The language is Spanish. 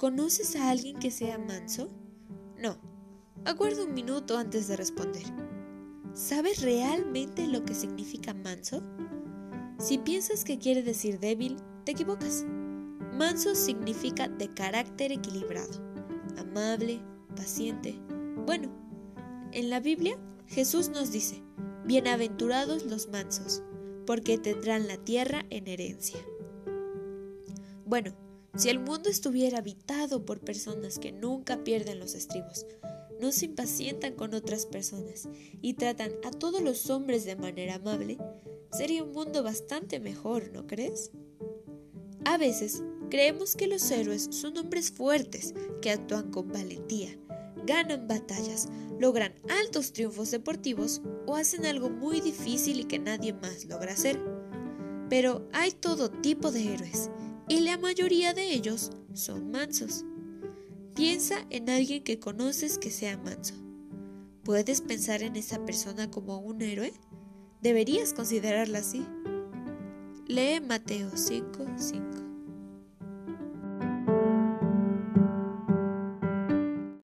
¿Conoces a alguien que sea manso? No. Aguarda un minuto antes de responder. ¿Sabes realmente lo que significa manso? Si piensas que quiere decir débil, te equivocas. Manso significa de carácter equilibrado, amable, paciente. Bueno, en la Biblia Jesús nos dice, Bienaventurados los mansos, porque tendrán la tierra en herencia. Bueno, si el mundo estuviera habitado por personas que nunca pierden los estribos, no se impacientan con otras personas y tratan a todos los hombres de manera amable, sería un mundo bastante mejor, ¿no crees? A veces creemos que los héroes son hombres fuertes que actúan con valentía, ganan batallas, logran altos triunfos deportivos o hacen algo muy difícil y que nadie más logra hacer. Pero hay todo tipo de héroes y la mayoría de ellos son mansos. Piensa en alguien que conoces que sea manso. ¿Puedes pensar en esa persona como un héroe? Deberías considerarla así. Lee Mateo 5:5.